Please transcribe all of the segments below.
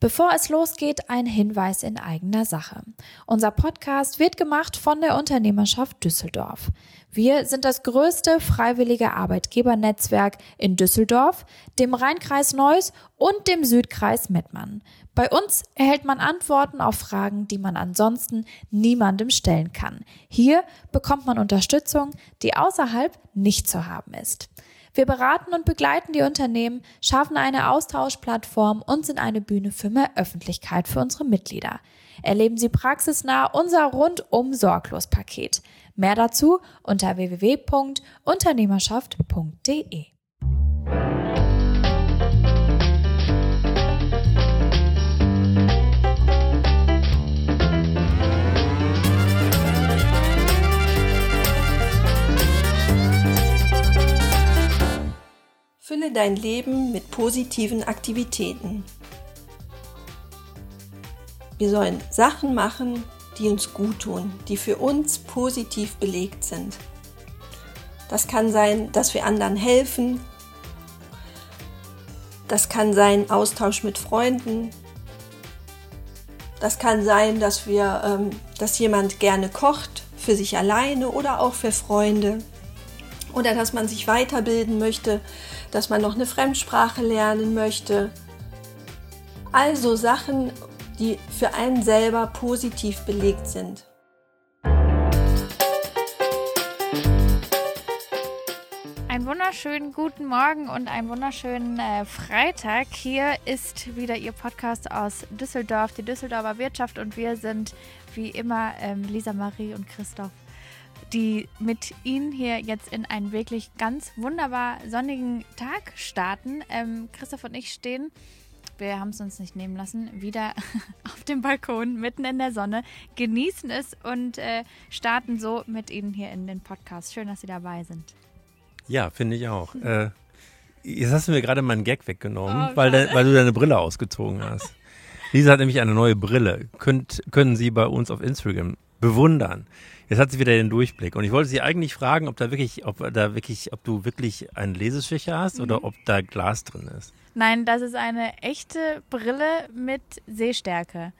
Bevor es losgeht, ein Hinweis in eigener Sache. Unser Podcast wird gemacht von der Unternehmerschaft Düsseldorf. Wir sind das größte freiwillige Arbeitgebernetzwerk in Düsseldorf, dem Rheinkreis Neuss und dem Südkreis Mettmann. Bei uns erhält man Antworten auf Fragen, die man ansonsten niemandem stellen kann. Hier bekommt man Unterstützung, die außerhalb nicht zu haben ist. Wir beraten und begleiten die Unternehmen, schaffen eine Austauschplattform und sind eine Bühne für mehr Öffentlichkeit für unsere Mitglieder. Erleben Sie praxisnah unser rundum sorglos Paket. Mehr dazu unter www.unternehmerschaft.de. Fülle dein Leben mit positiven Aktivitäten. Wir sollen Sachen machen, die uns gut tun, die für uns positiv belegt sind. Das kann sein, dass wir anderen helfen. Das kann sein Austausch mit Freunden. Das kann sein, dass wir, ähm, dass jemand gerne kocht für sich alleine oder auch für Freunde oder dass man sich weiterbilden möchte, dass man noch eine Fremdsprache lernen möchte. Also Sachen, die für einen selber positiv belegt sind. Einen wunderschönen guten Morgen und einen wunderschönen äh, Freitag. Hier ist wieder Ihr Podcast aus Düsseldorf, die Düsseldorfer Wirtschaft und wir sind wie immer ähm, Lisa Marie und Christoph die mit Ihnen hier jetzt in einen wirklich ganz wunderbar sonnigen Tag starten. Ähm, Christoph und ich stehen, wir haben es uns nicht nehmen lassen, wieder auf dem Balkon mitten in der Sonne, genießen es und äh, starten so mit Ihnen hier in den Podcast. Schön, dass Sie dabei sind. Ja, finde ich auch. Äh, jetzt hast du mir gerade meinen Gag weggenommen, oh, weil, de, weil du deine Brille ausgezogen hast. Lisa hat nämlich eine neue Brille. Könnt, können Sie bei uns auf Instagram bewundern. Jetzt hat sie wieder den Durchblick. Und ich wollte sie eigentlich fragen, ob da wirklich, ob da wirklich, ob du wirklich einen Leseschwächer hast mhm. oder ob da Glas drin ist. Nein, das ist eine echte Brille mit Sehstärke,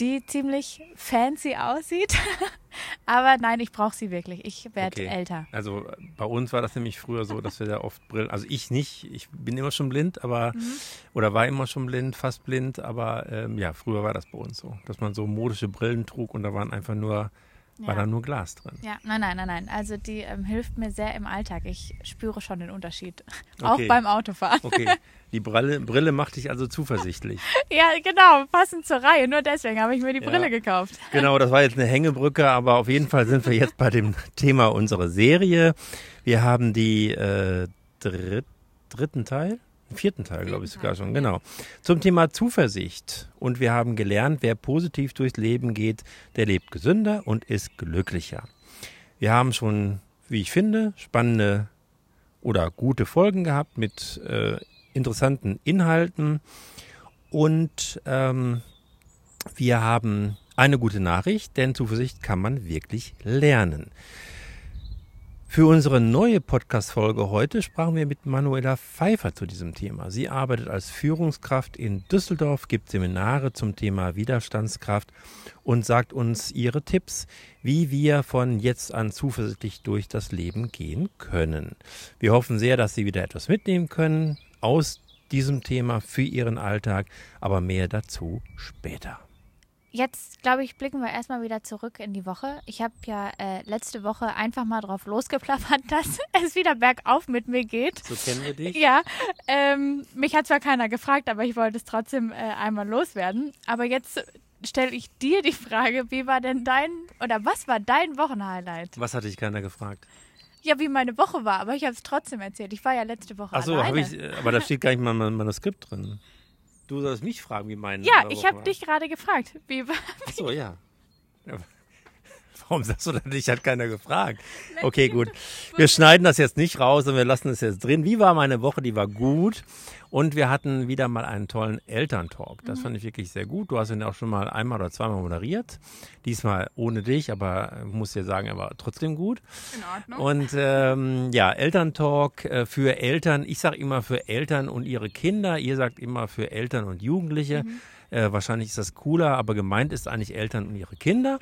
die ziemlich fancy aussieht. Aber nein, ich brauche sie wirklich. Ich werde okay. älter. Also bei uns war das nämlich früher so, dass wir da oft Brillen, also ich nicht, ich bin immer schon blind, aber, mhm. oder war immer schon blind, fast blind, aber ähm, ja, früher war das bei uns so, dass man so modische Brillen trug und da waren einfach nur ja. War da nur Glas drin? Ja, nein, nein, nein, nein. Also die ähm, hilft mir sehr im Alltag. Ich spüre schon den Unterschied. Auch beim Autofahren. Okay. Die Brille, Brille macht dich also zuversichtlich. ja, genau, passend zur Reihe. Nur deswegen habe ich mir die ja. Brille gekauft. Genau, das war jetzt eine Hängebrücke, aber auf jeden Fall sind wir jetzt bei dem Thema unserer Serie. Wir haben die äh, dritt, dritten Teil vierten Teil, glaube ich sogar schon, genau. Zum Thema Zuversicht. Und wir haben gelernt, wer positiv durchs Leben geht, der lebt gesünder und ist glücklicher. Wir haben schon, wie ich finde, spannende oder gute Folgen gehabt mit äh, interessanten Inhalten. Und ähm, wir haben eine gute Nachricht, denn Zuversicht kann man wirklich lernen. Für unsere neue Podcast-Folge heute sprachen wir mit Manuela Pfeiffer zu diesem Thema. Sie arbeitet als Führungskraft in Düsseldorf, gibt Seminare zum Thema Widerstandskraft und sagt uns ihre Tipps, wie wir von jetzt an zuversichtlich durch das Leben gehen können. Wir hoffen sehr, dass Sie wieder etwas mitnehmen können aus diesem Thema für Ihren Alltag, aber mehr dazu später. Jetzt, glaube ich, blicken wir erstmal wieder zurück in die Woche. Ich habe ja äh, letzte Woche einfach mal drauf losgeplappert, dass es wieder bergauf mit mir geht. So kennen wir dich. Ja, ähm, mich hat zwar keiner gefragt, aber ich wollte es trotzdem äh, einmal loswerden. Aber jetzt stelle ich dir die Frage, wie war denn dein, oder was war dein Wochenhighlight? Was hatte ich keiner gefragt? Ja, wie meine Woche war, aber ich habe es trotzdem erzählt. Ich war ja letzte Woche Ach so, alleine. Ich, aber da steht gar nicht mal mein Manuskript drin. Du sollst mich fragen, wie mein. Ja, ich habe dich gerade gefragt. Wie, Ach so, ja. Warum sagst du denn, dich hat keiner gefragt? Okay, gut. Wir schneiden das jetzt nicht raus und wir lassen es jetzt drin. Wie war meine Woche? Die war gut. Und wir hatten wieder mal einen tollen Elterntalk. Das mhm. fand ich wirklich sehr gut. Du hast ihn auch schon mal einmal oder zweimal moderiert. Diesmal ohne dich, aber ich muss dir sagen, er war trotzdem gut. In Ordnung. Und ähm, ja, Elterntalk äh, für Eltern. Ich sage immer für Eltern und ihre Kinder. Ihr sagt immer für Eltern und Jugendliche. Mhm. Äh, wahrscheinlich ist das cooler, aber gemeint ist eigentlich Eltern und ihre Kinder.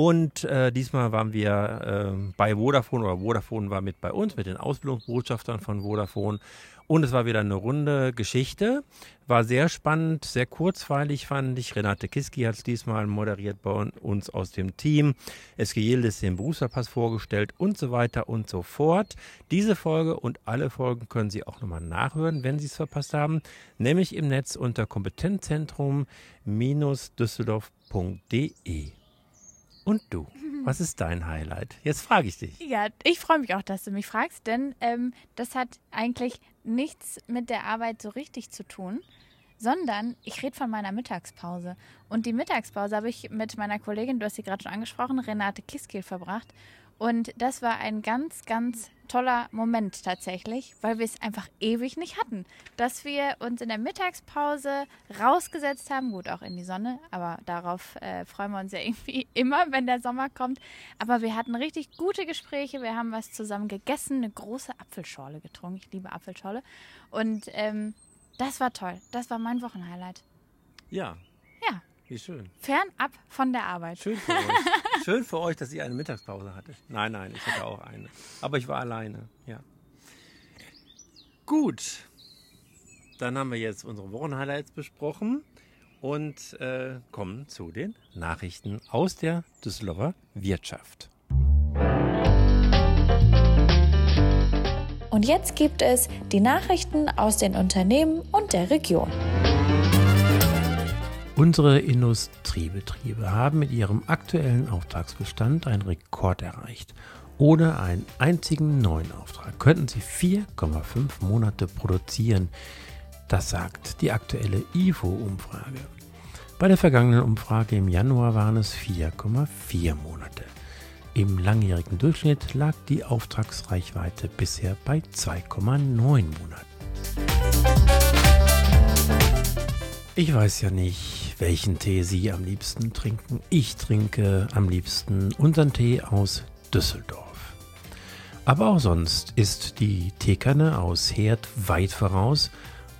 Und äh, diesmal waren wir äh, bei Vodafone oder Vodafone war mit bei uns, mit den Ausbildungsbotschaftern von Vodafone. Und es war wieder eine runde Geschichte. War sehr spannend, sehr kurzweilig fand ich. Renate Kiski hat es diesmal moderiert bei uns aus dem Team. Eske Yildiz den Berufsverpass vorgestellt und so weiter und so fort. Diese Folge und alle Folgen können Sie auch nochmal nachhören, wenn Sie es verpasst haben. Nämlich im Netz unter kompetenzzentrum-düsseldorf.de. Und du? Was ist dein Highlight? Jetzt frage ich dich. Ja, ich freue mich auch, dass du mich fragst, denn ähm, das hat eigentlich nichts mit der Arbeit so richtig zu tun, sondern ich rede von meiner Mittagspause. Und die Mittagspause habe ich mit meiner Kollegin, du hast sie gerade schon angesprochen, Renate Kiskiel verbracht. Und das war ein ganz, ganz toller Moment tatsächlich, weil wir es einfach ewig nicht hatten. Dass wir uns in der Mittagspause rausgesetzt haben, gut auch in die Sonne, aber darauf äh, freuen wir uns ja irgendwie immer, wenn der Sommer kommt. Aber wir hatten richtig gute Gespräche, wir haben was zusammen gegessen, eine große Apfelschorle getrunken. Ich liebe Apfelschorle. Und ähm, das war toll. Das war mein Wochenhighlight. Ja. Ja. Wie schön. Fernab von der Arbeit. Schön für euch. schön für euch, dass ihr eine Mittagspause hattet. Nein, nein, ich hatte auch eine. Aber ich war alleine, ja. Gut. Dann haben wir jetzt unsere Wochenhighlights besprochen und äh, kommen zu den Nachrichten aus der Düsseldorfer Wirtschaft. Und jetzt gibt es die Nachrichten aus den Unternehmen und der Region. Unsere Industriebetriebe haben mit ihrem aktuellen Auftragsbestand einen Rekord erreicht. Ohne einen einzigen neuen Auftrag könnten sie 4,5 Monate produzieren. Das sagt die aktuelle IFO-Umfrage. Bei der vergangenen Umfrage im Januar waren es 4,4 Monate. Im langjährigen Durchschnitt lag die Auftragsreichweite bisher bei 2,9 Monaten. Ich weiß ja nicht, welchen Tee Sie am liebsten trinken. Ich trinke am liebsten unseren Tee aus Düsseldorf. Aber auch sonst ist die Teekanne aus Herd weit voraus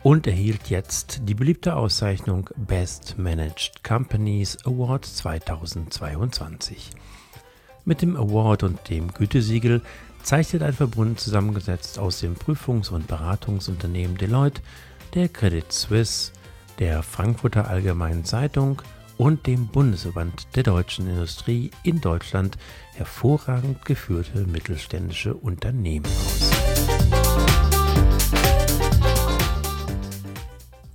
und erhielt jetzt die beliebte Auszeichnung Best Managed Companies Award 2022. Mit dem Award und dem Gütesiegel zeichnet ein Verbund zusammengesetzt aus dem Prüfungs- und Beratungsunternehmen Deloitte, der Credit Suisse, der Frankfurter Allgemeinen Zeitung und dem Bundesverband der deutschen Industrie in Deutschland hervorragend geführte mittelständische Unternehmen aus.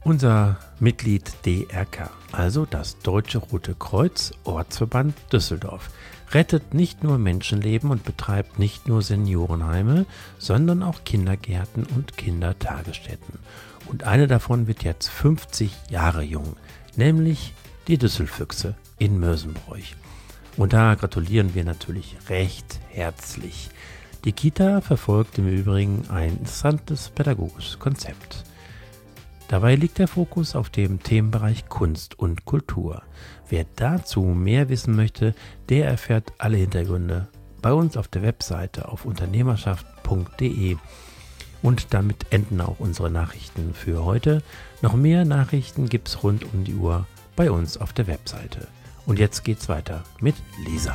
Unser Mitglied DRK, also das Deutsche Rote Kreuz Ortsverband Düsseldorf, rettet nicht nur Menschenleben und betreibt nicht nur Seniorenheime, sondern auch Kindergärten und Kindertagesstätten. Und eine davon wird jetzt 50 Jahre jung, nämlich die Düsselfüchse in Mösenbräuch. Und da gratulieren wir natürlich recht herzlich. Die Kita verfolgt im Übrigen ein interessantes pädagogisches Konzept. Dabei liegt der Fokus auf dem Themenbereich Kunst und Kultur. Wer dazu mehr wissen möchte, der erfährt alle Hintergründe bei uns auf der Webseite auf unternehmerschaft.de. Und damit enden auch unsere Nachrichten für heute. Noch mehr Nachrichten gibt es rund um die Uhr bei uns auf der Webseite. Und jetzt geht's weiter mit Lisa.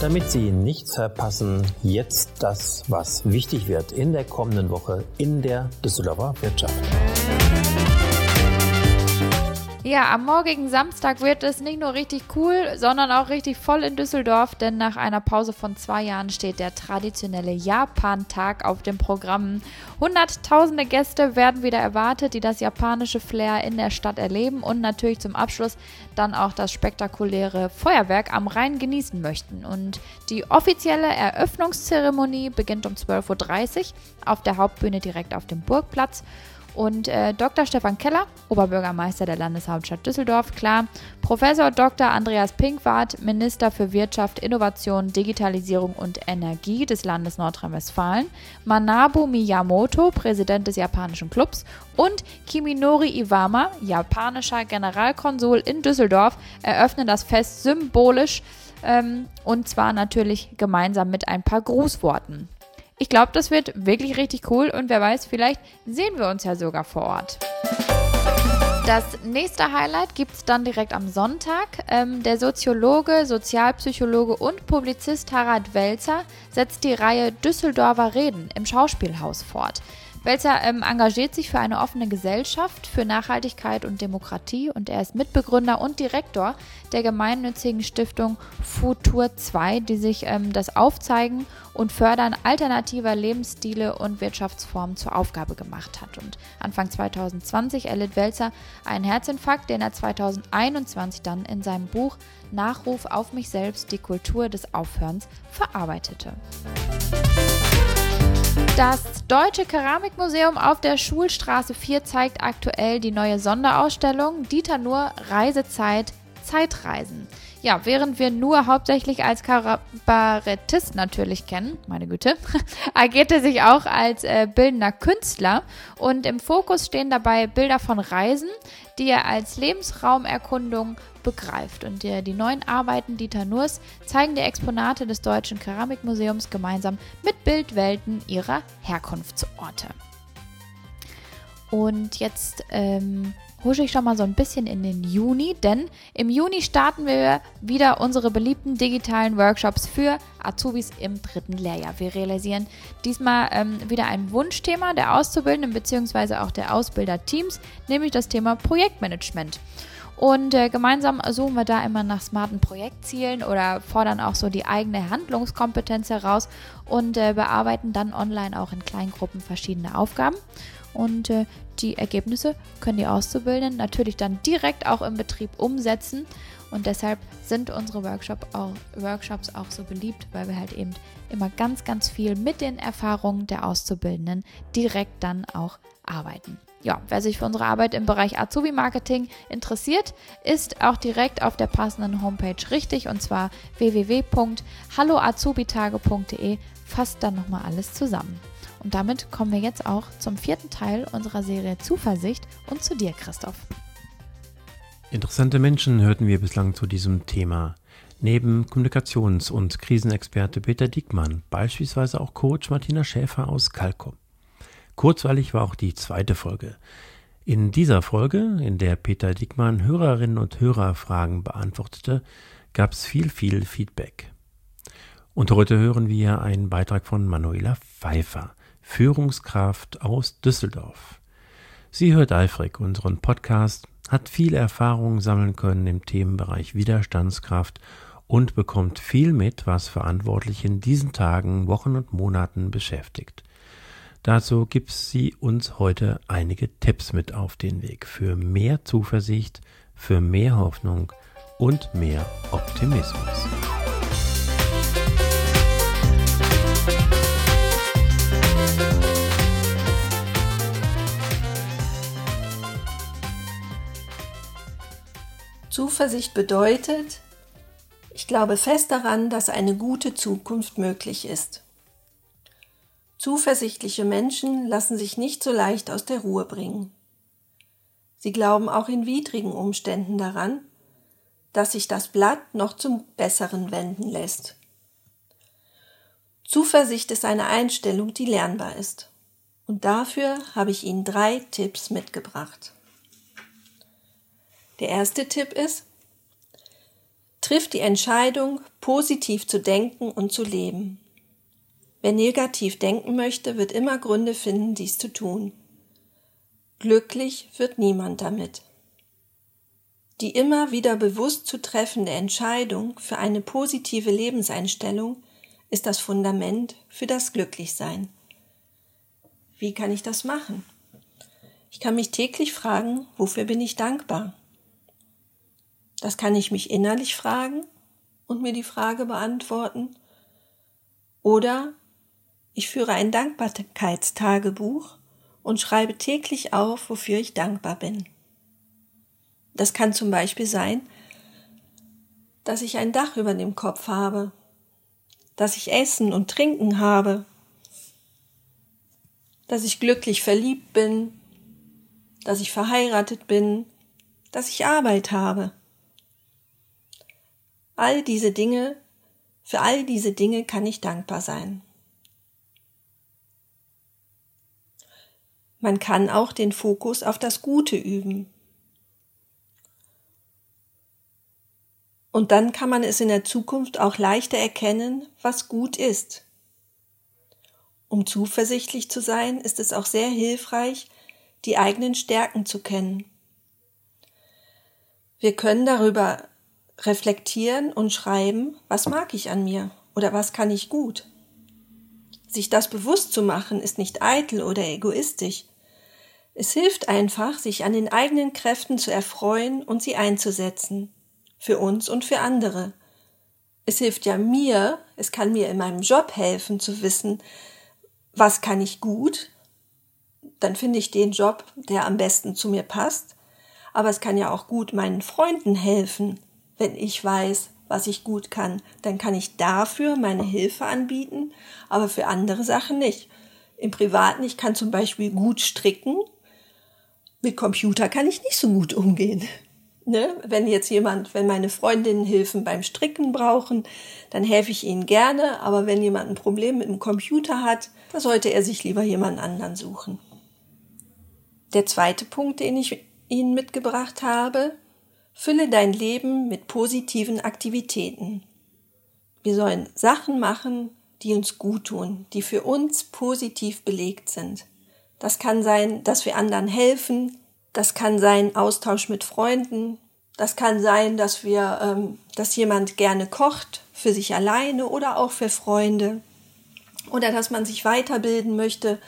Damit Sie nichts verpassen, jetzt das, was wichtig wird in der kommenden Woche in der Düsseldorfer Wirtschaft. Ja, am morgigen Samstag wird es nicht nur richtig cool, sondern auch richtig voll in Düsseldorf, denn nach einer Pause von zwei Jahren steht der traditionelle Japan-Tag auf dem Programm. Hunderttausende Gäste werden wieder erwartet, die das japanische Flair in der Stadt erleben und natürlich zum Abschluss dann auch das spektakuläre Feuerwerk am Rhein genießen möchten. Und die offizielle Eröffnungszeremonie beginnt um 12.30 Uhr auf der Hauptbühne direkt auf dem Burgplatz. Und äh, Dr. Stefan Keller, Oberbürgermeister der Landeshauptstadt Düsseldorf, klar. Professor Dr. Andreas Pinkwart, Minister für Wirtschaft, Innovation, Digitalisierung und Energie des Landes Nordrhein-Westfalen. Manabu Miyamoto, Präsident des japanischen Clubs. Und Kiminori Iwama, japanischer Generalkonsul in Düsseldorf, eröffnen das Fest symbolisch ähm, und zwar natürlich gemeinsam mit ein paar Grußworten. Ich glaube, das wird wirklich richtig cool und wer weiß, vielleicht sehen wir uns ja sogar vor Ort. Das nächste Highlight gibt es dann direkt am Sonntag. Ähm, der Soziologe, Sozialpsychologe und Publizist Harald Welzer setzt die Reihe Düsseldorfer Reden im Schauspielhaus fort. Welzer ähm, engagiert sich für eine offene Gesellschaft, für Nachhaltigkeit und Demokratie und er ist Mitbegründer und Direktor der gemeinnützigen Stiftung Futur 2, die sich ähm, das Aufzeigen und Fördern alternativer Lebensstile und Wirtschaftsformen zur Aufgabe gemacht hat. Und Anfang 2020 erlitt Welzer einen Herzinfarkt, den er 2021 dann in seinem Buch Nachruf auf mich selbst, die Kultur des Aufhörens verarbeitete. Das Deutsche Keramikmuseum auf der Schulstraße 4 zeigt aktuell die neue Sonderausstellung Dieter Nur Reisezeit Zeitreisen. Ja, während wir nur hauptsächlich als Kabarettist natürlich kennen, meine Güte, agiert er sich auch als äh, bildender Künstler und im Fokus stehen dabei Bilder von Reisen, die er als Lebensraumerkundung begreift. Und die, die neuen Arbeiten Dieter Nurs zeigen die Exponate des Deutschen Keramikmuseums gemeinsam mit Bildwelten ihrer Herkunftsorte. Und jetzt ähm, husche ich schon mal so ein bisschen in den Juni, denn im Juni starten wir wieder unsere beliebten digitalen Workshops für Azubis im dritten Lehrjahr. Wir realisieren diesmal ähm, wieder ein Wunschthema der Auszubildenden bzw. auch der Ausbilderteams, nämlich das Thema Projektmanagement. Und äh, gemeinsam suchen wir da immer nach smarten Projektzielen oder fordern auch so die eigene Handlungskompetenz heraus und äh, bearbeiten dann online auch in kleinen Gruppen verschiedene Aufgaben. Und äh, die Ergebnisse können die Auszubildenden natürlich dann direkt auch im Betrieb umsetzen. Und deshalb sind unsere Workshop auch, Workshops auch so beliebt, weil wir halt eben immer ganz, ganz viel mit den Erfahrungen der Auszubildenden direkt dann auch arbeiten. Ja, wer sich für unsere Arbeit im Bereich Azubi-Marketing interessiert, ist auch direkt auf der passenden Homepage richtig und zwar www.halloazubitage.de fasst dann nochmal alles zusammen. Und damit kommen wir jetzt auch zum vierten Teil unserer Serie Zuversicht und zu dir, Christoph. Interessante Menschen hörten wir bislang zu diesem Thema. Neben Kommunikations- und Krisenexperte Peter Diekmann, beispielsweise auch Coach Martina Schäfer aus Kalkom. Kurzweilig war auch die zweite Folge. In dieser Folge, in der Peter Diekmann Hörerinnen und Hörerfragen beantwortete, gab es viel, viel Feedback. Und heute hören wir einen Beitrag von Manuela Pfeiffer. Führungskraft aus Düsseldorf. Sie hört eifrig unseren Podcast, hat viel Erfahrung sammeln können im Themenbereich Widerstandskraft und bekommt viel mit, was Verantwortliche in diesen Tagen, Wochen und Monaten beschäftigt. Dazu gibt sie uns heute einige Tipps mit auf den Weg für mehr Zuversicht, für mehr Hoffnung und mehr Optimismus. Zuversicht bedeutet, ich glaube fest daran, dass eine gute Zukunft möglich ist. Zuversichtliche Menschen lassen sich nicht so leicht aus der Ruhe bringen. Sie glauben auch in widrigen Umständen daran, dass sich das Blatt noch zum Besseren wenden lässt. Zuversicht ist eine Einstellung, die lernbar ist. Und dafür habe ich Ihnen drei Tipps mitgebracht. Der erste Tipp ist, triff die Entscheidung, positiv zu denken und zu leben. Wer negativ denken möchte, wird immer Gründe finden, dies zu tun. Glücklich wird niemand damit. Die immer wieder bewusst zu treffende Entscheidung für eine positive Lebenseinstellung ist das Fundament für das Glücklichsein. Wie kann ich das machen? Ich kann mich täglich fragen, wofür bin ich dankbar? Das kann ich mich innerlich fragen und mir die Frage beantworten. Oder ich führe ein Dankbarkeitstagebuch und schreibe täglich auf, wofür ich dankbar bin. Das kann zum Beispiel sein, dass ich ein Dach über dem Kopf habe, dass ich Essen und Trinken habe, dass ich glücklich verliebt bin, dass ich verheiratet bin, dass ich Arbeit habe. All diese Dinge, für all diese Dinge kann ich dankbar sein. Man kann auch den Fokus auf das Gute üben. Und dann kann man es in der Zukunft auch leichter erkennen, was gut ist. Um zuversichtlich zu sein, ist es auch sehr hilfreich, die eigenen Stärken zu kennen. Wir können darüber reflektieren und schreiben, was mag ich an mir oder was kann ich gut. Sich das bewusst zu machen, ist nicht eitel oder egoistisch. Es hilft einfach, sich an den eigenen Kräften zu erfreuen und sie einzusetzen für uns und für andere. Es hilft ja mir, es kann mir in meinem Job helfen zu wissen, was kann ich gut, dann finde ich den Job, der am besten zu mir passt. Aber es kann ja auch gut meinen Freunden helfen, wenn ich weiß, was ich gut kann. Dann kann ich dafür meine Hilfe anbieten, aber für andere Sachen nicht. Im Privaten, ich kann zum Beispiel gut stricken. Mit Computer kann ich nicht so gut umgehen. Ne? Wenn jetzt jemand, wenn meine Freundinnen Hilfen beim Stricken brauchen, dann helfe ich ihnen gerne, aber wenn jemand ein Problem mit dem Computer hat, dann sollte er sich lieber jemand anderen suchen. Der zweite Punkt, den ich Ihnen mitgebracht habe, fülle dein Leben mit positiven Aktivitäten. Wir sollen Sachen machen, die uns gut tun, die für uns positiv belegt sind. Das kann sein, dass wir anderen helfen, das kann sein Austausch mit Freunden. Das kann sein, dass wir, ähm, dass jemand gerne kocht für sich alleine oder auch für Freunde. Oder dass man sich weiterbilden möchte,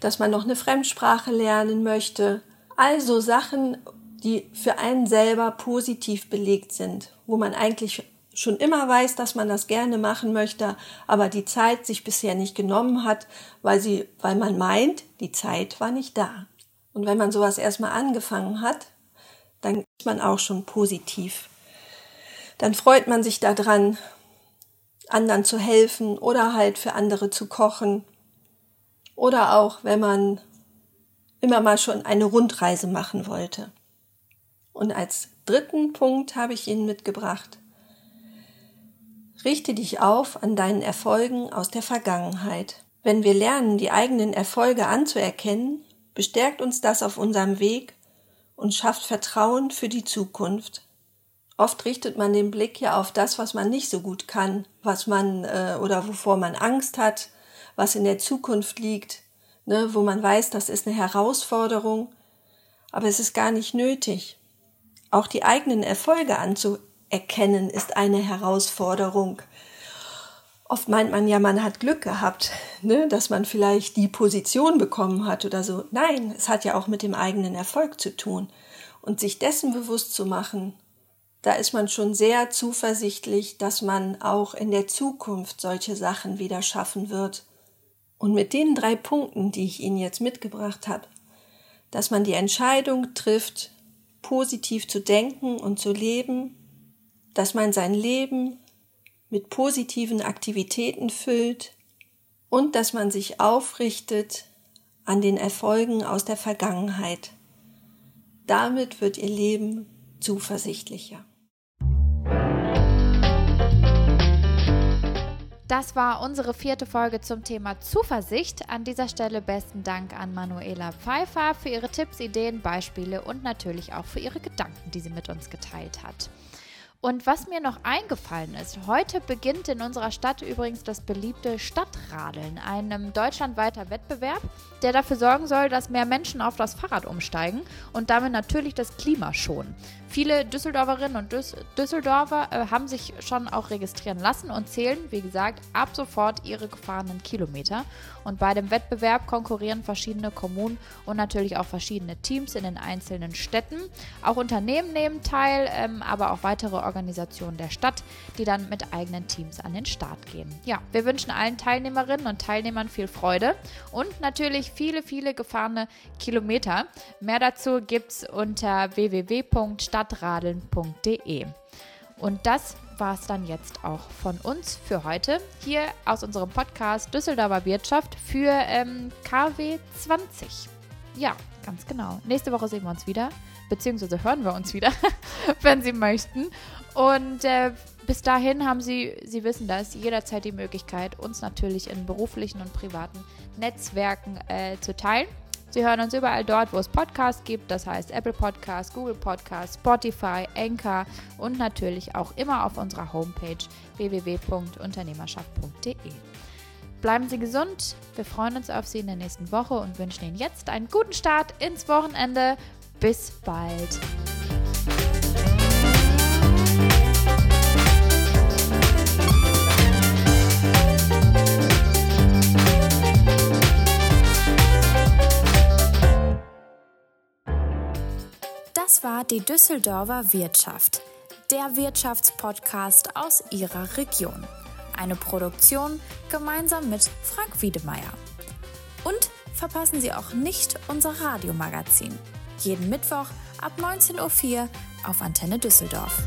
dass man noch eine Fremdsprache lernen möchte. Also Sachen, die für einen selber positiv belegt sind, wo man eigentlich schon immer weiß, dass man das gerne machen möchte, aber die Zeit sich bisher nicht genommen hat, weil sie, weil man meint, die Zeit war nicht da. Und wenn man sowas erstmal angefangen hat, dann ist man auch schon positiv. Dann freut man sich daran, anderen zu helfen oder halt für andere zu kochen. Oder auch, wenn man immer mal schon eine Rundreise machen wollte. Und als dritten Punkt habe ich Ihnen mitgebracht. Richte dich auf an deinen Erfolgen aus der Vergangenheit. Wenn wir lernen, die eigenen Erfolge anzuerkennen, bestärkt uns das auf unserem Weg und schafft Vertrauen für die Zukunft. Oft richtet man den Blick ja auf das, was man nicht so gut kann, was man äh, oder wovor man Angst hat, was in der Zukunft liegt, ne, wo man weiß, das ist eine Herausforderung, aber es ist gar nicht nötig. Auch die eigenen Erfolge anzuerkennen ist eine Herausforderung. Oft meint man ja, man hat Glück gehabt, ne, dass man vielleicht die Position bekommen hat oder so. Nein, es hat ja auch mit dem eigenen Erfolg zu tun. Und sich dessen bewusst zu machen, da ist man schon sehr zuversichtlich, dass man auch in der Zukunft solche Sachen wieder schaffen wird. Und mit den drei Punkten, die ich Ihnen jetzt mitgebracht habe, dass man die Entscheidung trifft, positiv zu denken und zu leben, dass man sein Leben mit positiven Aktivitäten füllt und dass man sich aufrichtet an den Erfolgen aus der Vergangenheit. Damit wird ihr Leben zuversichtlicher. Das war unsere vierte Folge zum Thema Zuversicht. An dieser Stelle besten Dank an Manuela Pfeiffer für ihre Tipps, Ideen, Beispiele und natürlich auch für ihre Gedanken, die sie mit uns geteilt hat. Und was mir noch eingefallen ist, heute beginnt in unserer Stadt übrigens das beliebte Stadtradeln, ein deutschlandweiter Wettbewerb, der dafür sorgen soll, dass mehr Menschen auf das Fahrrad umsteigen und damit natürlich das Klima schonen. Viele Düsseldorferinnen und Düs Düsseldorfer äh, haben sich schon auch registrieren lassen und zählen, wie gesagt, ab sofort ihre gefahrenen Kilometer. Und bei dem Wettbewerb konkurrieren verschiedene Kommunen und natürlich auch verschiedene Teams in den einzelnen Städten. Auch Unternehmen nehmen teil, ähm, aber auch weitere Organisationen der Stadt, die dann mit eigenen Teams an den Start gehen. Ja, wir wünschen allen Teilnehmerinnen und Teilnehmern viel Freude und natürlich viele, viele gefahrene Kilometer. Mehr dazu gibt es unter www.stadtradeln.de. Und das war es dann jetzt auch von uns für heute. Hier aus unserem Podcast Düsseldorfer Wirtschaft für ähm, KW 20. Ja, ganz genau. Nächste Woche sehen wir uns wieder, beziehungsweise hören wir uns wieder, wenn Sie möchten. Und äh, bis dahin haben Sie, Sie wissen das, jederzeit die Möglichkeit, uns natürlich in beruflichen und privaten Netzwerken äh, zu teilen. Sie hören uns überall dort, wo es Podcasts gibt, das heißt Apple Podcasts, Google Podcasts, Spotify, Anchor und natürlich auch immer auf unserer Homepage www.unternehmerschaft.de. Bleiben Sie gesund, wir freuen uns auf Sie in der nächsten Woche und wünschen Ihnen jetzt einen guten Start ins Wochenende. Bis bald. Das war die Düsseldorfer Wirtschaft, der Wirtschaftspodcast aus Ihrer Region. Eine Produktion gemeinsam mit Frank Wiedemeier. Und verpassen Sie auch nicht unser Radiomagazin. Jeden Mittwoch ab 19.04 Uhr auf Antenne Düsseldorf.